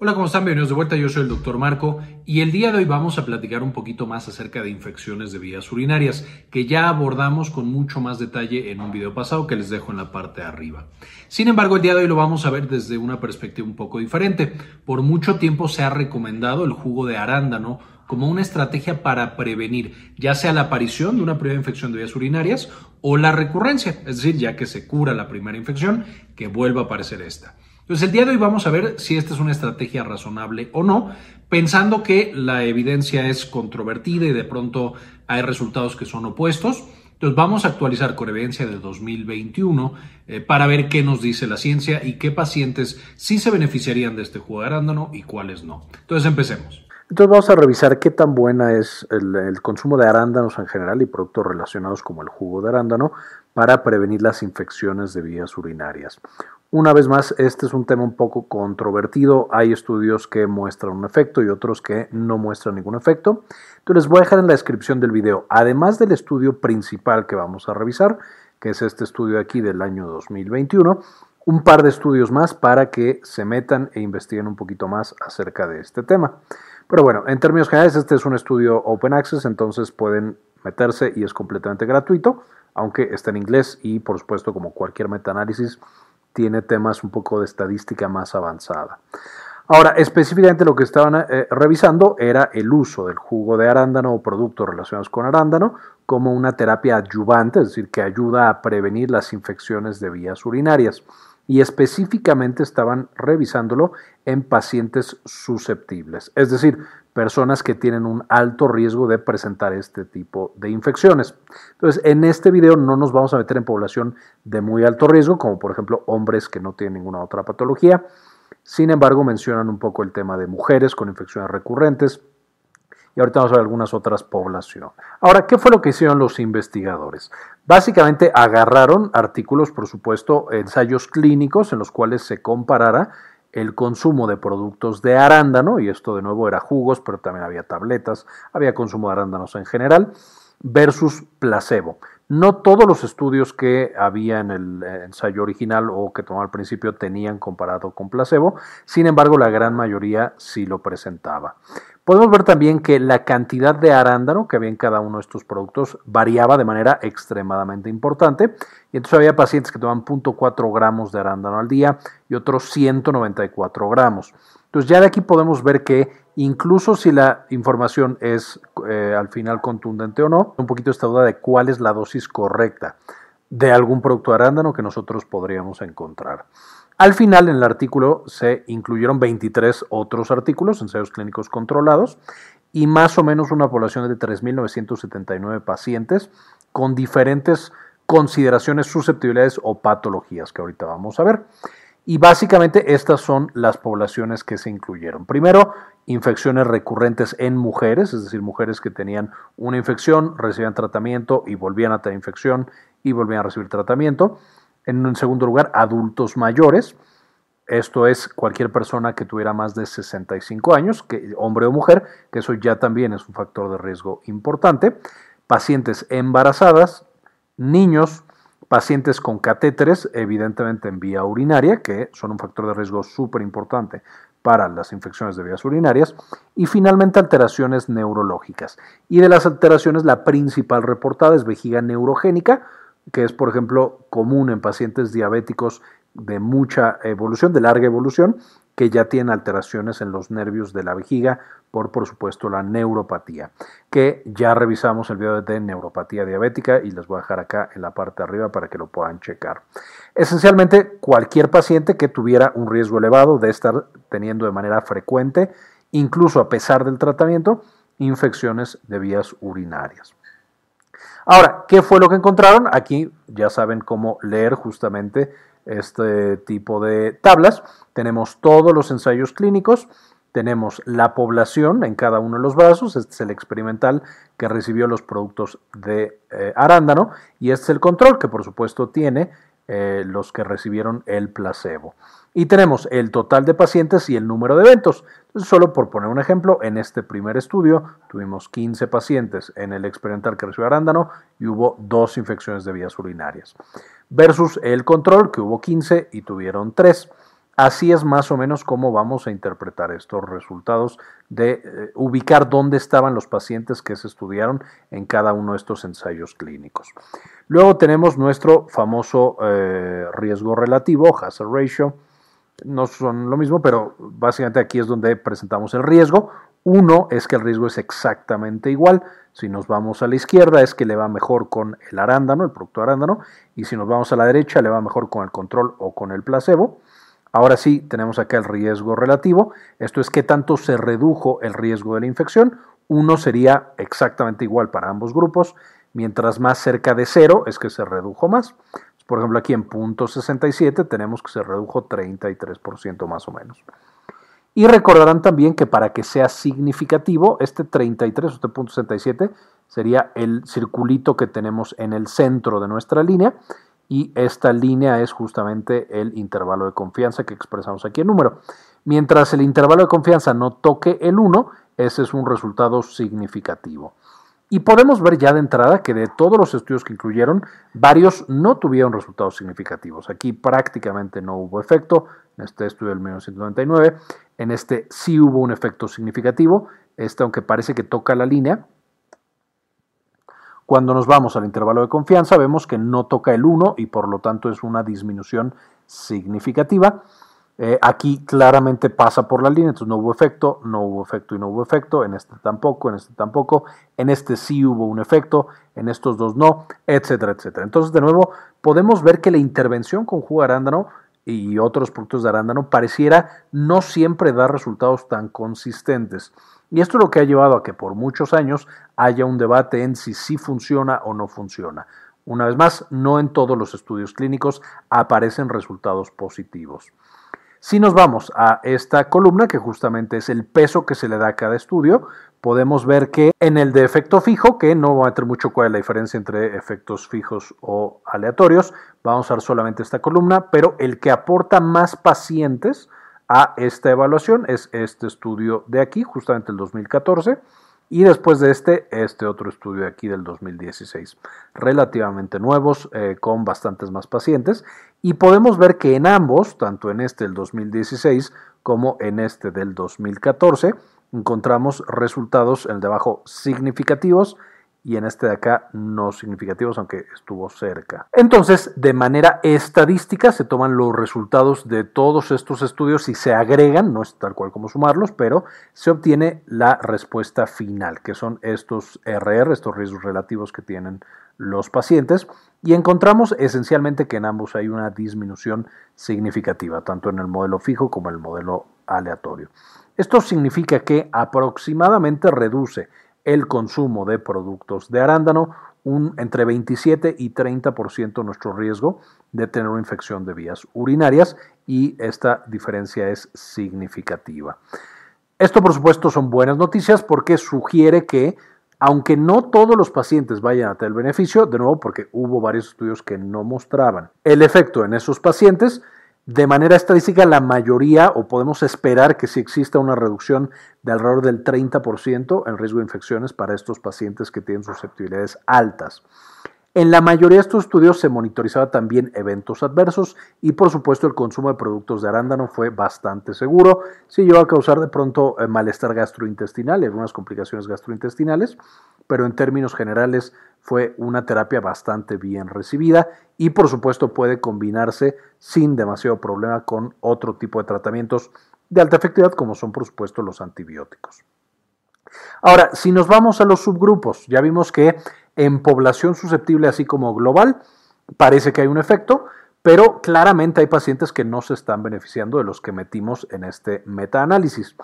Hola, ¿cómo están? Bienvenidos de vuelta. Yo soy el doctor Marco y el día de hoy vamos a platicar un poquito más acerca de infecciones de vías urinarias, que ya abordamos con mucho más detalle en un video pasado que les dejo en la parte de arriba. Sin embargo, el día de hoy lo vamos a ver desde una perspectiva un poco diferente. Por mucho tiempo se ha recomendado el jugo de arándano como una estrategia para prevenir ya sea la aparición de una primera infección de vías urinarias o la recurrencia, es decir, ya que se cura la primera infección, que vuelva a aparecer esta. Entonces, el día de hoy vamos a ver si esta es una estrategia razonable o no, pensando que la evidencia es controvertida y de pronto hay resultados que son opuestos. Entonces, vamos a actualizar con evidencia de 2021 eh, para ver qué nos dice la ciencia y qué pacientes sí se beneficiarían de este jugo de arándano y cuáles no. Entonces, empecemos. Entonces vamos a revisar qué tan buena es el, el, consumo de arándanos en general y productos relacionados como el jugo de arándano para prevenir las infecciones de vías urinarias. Una vez más, este es un tema un poco controvertido. Hay estudios que muestran un efecto y otros que no muestran ningún efecto. Entonces les voy a dejar en la descripción del video, además del estudio principal que vamos a revisar, que es este estudio aquí del año 2021, un par de estudios más para que se metan e investiguen un poquito más acerca de este tema. Pero bueno, en términos generales, este es un estudio open access, entonces pueden meterse y es completamente gratuito, aunque está en inglés y por supuesto como cualquier metaanálisis tiene temas un poco de estadística más avanzada. Ahora, específicamente lo que estaban eh, revisando era el uso del jugo de arándano o productos relacionados con arándano como una terapia adyuvante, es decir, que ayuda a prevenir las infecciones de vías urinarias. Y específicamente estaban revisándolo en pacientes susceptibles, es decir, personas que tienen un alto riesgo de presentar este tipo de infecciones. Entonces, en este video no nos vamos a meter en población de muy alto riesgo, como por ejemplo hombres que no tienen ninguna otra patología. Sin embargo, mencionan un poco el tema de mujeres con infecciones recurrentes. Y ahorita vamos a ver algunas otras poblaciones. Ahora, ¿qué fue lo que hicieron los investigadores? Básicamente agarraron artículos, por supuesto, ensayos clínicos en los cuales se comparara el consumo de productos de arándano, y esto de nuevo era jugos, pero también había tabletas, había consumo de arándanos en general, versus placebo. No todos los estudios que había en el ensayo original o que tomaba al principio tenían comparado con placebo, sin embargo la gran mayoría sí lo presentaba. Podemos ver también que la cantidad de arándano que había en cada uno de estos productos variaba de manera extremadamente importante. Y entonces había pacientes que tomaban 0.4 gramos de arándano al día y otros 194 gramos. Entonces ya de aquí podemos ver que incluso si la información es eh, al final contundente o no, un poquito esta duda de cuál es la dosis correcta de algún producto de arándano que nosotros podríamos encontrar. Al final, en el artículo se incluyeron 23 otros artículos, ensayos clínicos controlados, y más o menos una población de 3.979 pacientes con diferentes consideraciones, susceptibilidades o patologías que ahorita vamos a ver. Y básicamente estas son las poblaciones que se incluyeron. Primero, infecciones recurrentes en mujeres, es decir, mujeres que tenían una infección, recibían tratamiento y volvían a tener infección y volvían a recibir tratamiento. En un segundo lugar, adultos mayores. Esto es cualquier persona que tuviera más de 65 años, que, hombre o mujer, que eso ya también es un factor de riesgo importante. Pacientes embarazadas, niños, pacientes con catéteres, evidentemente en vía urinaria, que son un factor de riesgo súper importante para las infecciones de vías urinarias, y finalmente alteraciones neurológicas. Y de las alteraciones, la principal reportada es vejiga neurogénica, que es, por ejemplo, común en pacientes diabéticos de mucha evolución, de larga evolución, que ya tienen alteraciones en los nervios de la vejiga por, por supuesto, la neuropatía, que ya revisamos el video de neuropatía diabética y les voy a dejar acá en la parte de arriba para que lo puedan checar. Esencialmente, cualquier paciente que tuviera un riesgo elevado de estar teniendo de manera frecuente, incluso a pesar del tratamiento, infecciones de vías urinarias. Ahora, ¿qué fue lo que encontraron? Aquí ya saben cómo leer justamente este tipo de tablas. Tenemos todos los ensayos clínicos, tenemos la población en cada uno de los brazos, este es el experimental que recibió los productos de eh, arándano y este es el control que por supuesto tiene eh, los que recibieron el placebo. Y tenemos el total de pacientes y el número de eventos. solo por poner un ejemplo, en este primer estudio tuvimos 15 pacientes en el experimental que recibió arándano y hubo dos infecciones de vías urinarias. Versus el control, que hubo 15 y tuvieron 3. Así es más o menos cómo vamos a interpretar estos resultados de eh, ubicar dónde estaban los pacientes que se estudiaron en cada uno de estos ensayos clínicos. Luego tenemos nuestro famoso eh, riesgo relativo, hazard ratio. No son lo mismo, pero básicamente aquí es donde presentamos el riesgo. Uno es que el riesgo es exactamente igual. Si nos vamos a la izquierda es que le va mejor con el arándano, el producto arándano, y si nos vamos a la derecha le va mejor con el control o con el placebo. Ahora sí, tenemos acá el riesgo relativo. Esto es qué tanto se redujo el riesgo de la infección. Uno sería exactamente igual para ambos grupos. Mientras más cerca de cero es que se redujo más. Por ejemplo, aquí en punto 67 tenemos que se redujo 33% más o menos. Y recordarán también que para que sea significativo, este 33, este punto 67, sería el circulito que tenemos en el centro de nuestra línea y esta línea es justamente el intervalo de confianza que expresamos aquí en número. Mientras el intervalo de confianza no toque el 1, ese es un resultado significativo. Y podemos ver ya de entrada que de todos los estudios que incluyeron, varios no tuvieron resultados significativos. Aquí prácticamente no hubo efecto, en este estudio del 1999, en este sí hubo un efecto significativo, este aunque parece que toca la línea, cuando nos vamos al intervalo de confianza vemos que no toca el 1 y por lo tanto es una disminución significativa. Eh, aquí claramente pasa por la línea, entonces no hubo efecto, no hubo efecto y no hubo efecto, en este tampoco, en este tampoco, en este sí hubo un efecto, en estos dos no, etcétera, etcétera. Entonces, de nuevo, podemos ver que la intervención con jugo de arándano y otros productos de arándano pareciera no siempre dar resultados tan consistentes. Y esto es lo que ha llevado a que por muchos años haya un debate en si sí funciona o no funciona. Una vez más, no en todos los estudios clínicos aparecen resultados positivos. Si nos vamos a esta columna, que justamente es el peso que se le da a cada estudio, podemos ver que en el de efecto fijo, que no va a tener mucho cuál es la diferencia entre efectos fijos o aleatorios, vamos a usar solamente esta columna, pero el que aporta más pacientes a esta evaluación es este estudio de aquí, justamente el 2014, y después de este, este otro estudio de aquí del 2016, relativamente nuevos, eh, con bastantes más pacientes, y podemos ver que en ambos, tanto en este del 2016 como en este del 2014, encontramos resultados el de significativos y en este de acá no significativos, aunque estuvo cerca. Entonces, de manera estadística, se toman los resultados de todos estos estudios y se agregan, no es tal cual como sumarlos, pero se obtiene la respuesta final, que son estos RR, estos riesgos relativos que tienen los pacientes, y encontramos esencialmente que en ambos hay una disminución significativa, tanto en el modelo fijo como en el modelo aleatorio. Esto significa que aproximadamente reduce el consumo de productos de arándano, un, entre 27 y 30% nuestro riesgo de tener una infección de vías urinarias y esta diferencia es significativa. Esto por supuesto son buenas noticias porque sugiere que aunque no todos los pacientes vayan a tener beneficio, de nuevo porque hubo varios estudios que no mostraban el efecto en esos pacientes, de manera estadística, la mayoría, o podemos esperar que si exista una reducción de alrededor del 30% en riesgo de infecciones para estos pacientes que tienen susceptibilidades altas. En la mayoría de estos estudios se monitorizaba también eventos adversos y por supuesto el consumo de productos de arándano fue bastante seguro. Sí llegó a causar de pronto eh, malestar gastrointestinal y algunas complicaciones gastrointestinales, pero en términos generales fue una terapia bastante bien recibida y por supuesto puede combinarse sin demasiado problema con otro tipo de tratamientos de alta efectividad como son por supuesto los antibióticos. Ahora, si nos vamos a los subgrupos, ya vimos que en población susceptible así como global parece que hay un efecto, pero claramente hay pacientes que no se están beneficiando de los que metimos en este metaanálisis.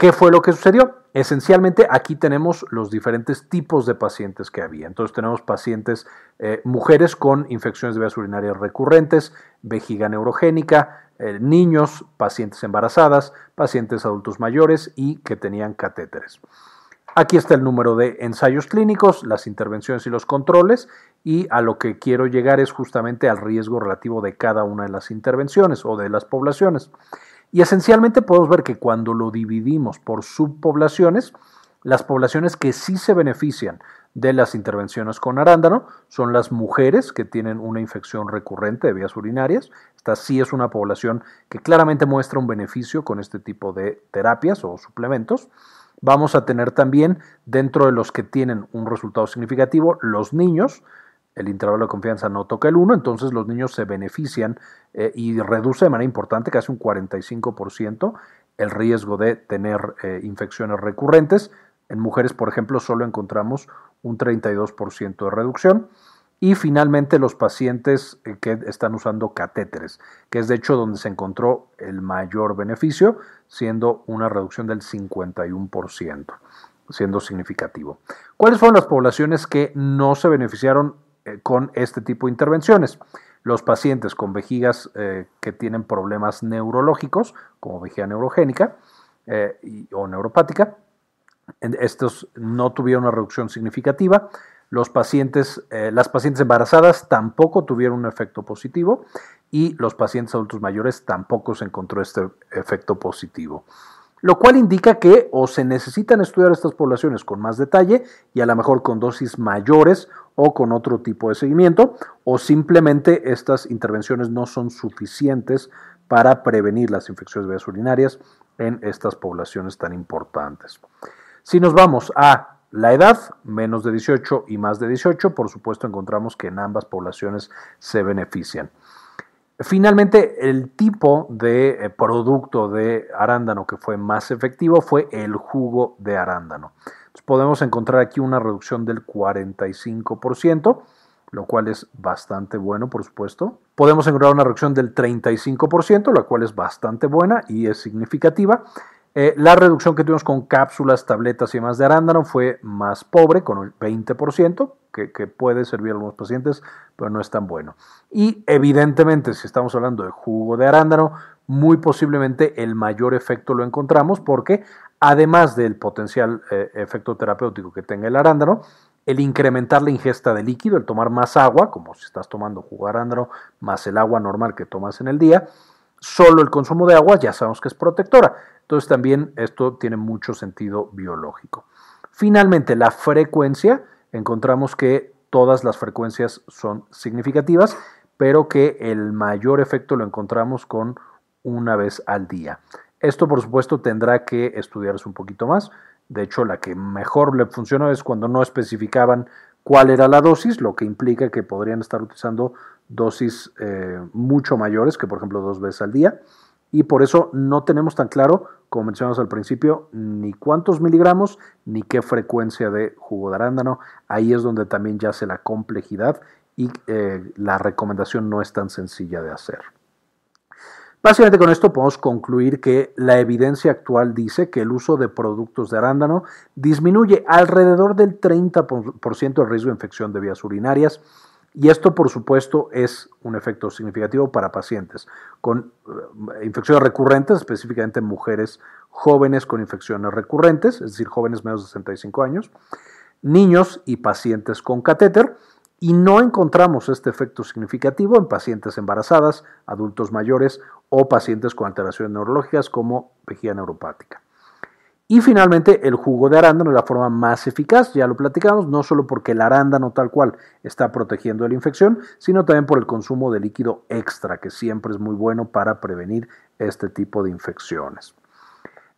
¿Qué fue lo que sucedió? Esencialmente aquí tenemos los diferentes tipos de pacientes que había. Entonces tenemos pacientes, eh, mujeres con infecciones de vías urinarias recurrentes, vejiga neurogénica, eh, niños, pacientes embarazadas, pacientes adultos mayores y que tenían catéteres. Aquí está el número de ensayos clínicos, las intervenciones y los controles, y a lo que quiero llegar es justamente al riesgo relativo de cada una de las intervenciones o de las poblaciones. Y esencialmente podemos ver que cuando lo dividimos por subpoblaciones, Las poblaciones que sí se benefician de las intervenciones con arándano son las mujeres que tienen una infección recurrente de vías urinarias. Esta sí es una población que claramente muestra un beneficio con este tipo de terapias o suplementos. Vamos a tener también dentro de los que tienen un resultado significativo los niños. El intervalo de confianza no toca el 1, entonces los niños se benefician eh, y reduce de manera importante, casi un 45%, el riesgo de tener eh, infecciones recurrentes. En mujeres, por ejemplo, solo encontramos un 32% de reducción. Y finalmente los pacientes eh, que están usando catéteres, que es de hecho donde se encontró el mayor beneficio, siendo una reducción del 51%, siendo significativo. ¿Cuáles fueron las poblaciones que no se beneficiaron con este tipo de intervenciones? Los pacientes con vejigas eh, que tienen problemas neurológicos, como vejiga neurogénica o neuropática, estos no tuvieron una reducción significativa. Los pacientes, eh, las pacientes embarazadas tampoco tuvieron un efecto positivo y los pacientes adultos mayores tampoco se encontró este efecto positivo. Lo cual indica que o se necesitan estudiar estas poblaciones con más detalle y a lo mejor con dosis mayores o con otro tipo de seguimiento, o simplemente estas intervenciones no son suficientes para prevenir las infecciones vías urinarias en estas poblaciones tan importantes. Si nos vamos a la edad, menos de 18 y más de 18, por supuesto encontramos que en ambas poblaciones se benefician. Finalmente, el tipo de eh, producto de arándano que fue más efectivo fue el jugo de arándano. podemos encontrar aquí una reducción del 45%, lo cual es bastante bueno, por supuesto. Podemos encontrar una reducción del 35%, la cual es bastante buena y es significativa. Eh, la reducción que tuvimos con cápsulas, tabletas y demás de arándano fue más pobre, con el 20%, que, puede servir a algunos pacientes, pero no es tan bueno. Y evidentemente, si estamos hablando de jugo de arándano, muy posiblemente el mayor efecto lo encontramos porque, además del potencial eh, efecto terapéutico que tenga el arándano, el incrementar la ingesta de líquido, el tomar más agua, como si estás tomando jugo de arándano, más el agua normal que tomas en el día, solo el consumo de agua ya sabemos que es protectora. Entonces también esto tiene mucho sentido biológico. Finalmente, la frecuencia, encontramos que todas las frecuencias son significativas, pero que el mayor efecto lo encontramos con una vez al día. Esto, por supuesto, tendrá que estudiarse un poquito más. De hecho, la que mejor le funcionó es cuando no especificaban cuál era la dosis, lo que implica que podrían estar utilizando dosis eh, mucho mayores que, por ejemplo, dos veces al día y por eso no tenemos tan claro, como mencionamos al principio, ni cuántos miligramos ni qué frecuencia de jugo de arándano. Ahí es donde también yace la complejidad y eh, la recomendación no es tan sencilla de hacer. Básicamente con esto podemos concluir que la evidencia actual dice que el uso de productos de arándano disminuye alrededor del 30% el riesgo de infección de vías urinarias, y esto, por supuesto, es un efecto significativo para pacientes con eh, infecciones recurrentes, específicamente mujeres jóvenes con infecciones recurrentes, es decir, jóvenes menos de 65 años, niños y pacientes con catéter, y no encontramos este efecto significativo en pacientes embarazadas, adultos mayores o pacientes con alteraciones neurológicas como vejiga neuropática. Y finalmente, el jugo de arándano es la forma más eficaz, ya lo platicamos, no solo porque el arándano tal cual está protegiendo de la infección, sino también por el consumo de líquido extra, que siempre es muy bueno para prevenir este tipo de infecciones.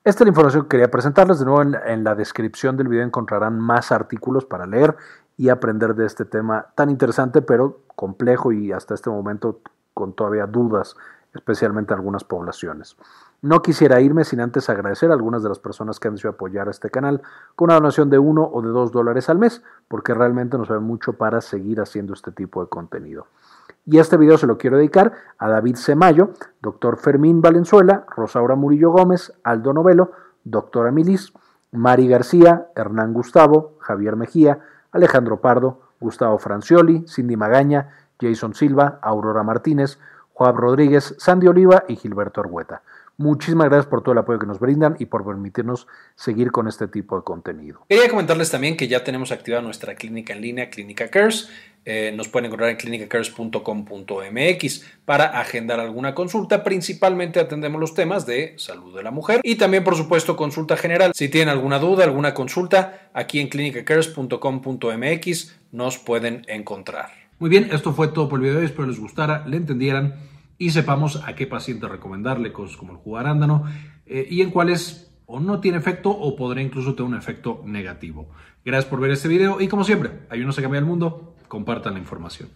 Esta es la información que quería presentarles. De nuevo, en, la descripción del video encontrarán más artículos para leer y aprender de este tema tan interesante, pero complejo y hasta este momento con todavía dudas, especialmente en algunas poblaciones. No quisiera irme sin antes agradecer a algunas de las personas que han decidido apoyar a este canal con una donación de uno o de dos dólares al mes, porque realmente nos sirve mucho para seguir haciendo este tipo de contenido. Y este video se lo quiero dedicar a David Semayo, doctor Fermín Valenzuela, Rosaura Murillo Gómez, Aldo Novelo, doctora Milis, Mari García, Hernán Gustavo, Javier Mejía, Alejandro Pardo, Gustavo Francioli, Cindy Magaña, Jason Silva, Aurora Martínez, Rodríguez, Sandy Oliva y Gilberto Argueta. Muchísimas gracias por todo el apoyo que nos brindan y por permitirnos seguir con este tipo de contenido. Quería comentarles también que ya tenemos activada nuestra clínica en línea, Clínica Cares. eh, nos pueden encontrar en clinicacares.com.mx para agendar alguna consulta. Principalmente atendemos los temas de salud de la mujer y también, por supuesto, consulta general. Si tienen alguna duda, alguna consulta, aquí en clinicacares.com.mx nos pueden encontrar. Muy bien, esto fue todo por el video de hoy. Espero les gustara, le entendieran y sepamos a qué paciente recomendarle cosas como el jugo arándano eh, y en cuáles o no tiene efecto o podría incluso tener un efecto negativo. Gracias por ver este video y como siempre, ayúdenos a cambiar el mundo, compartan la información.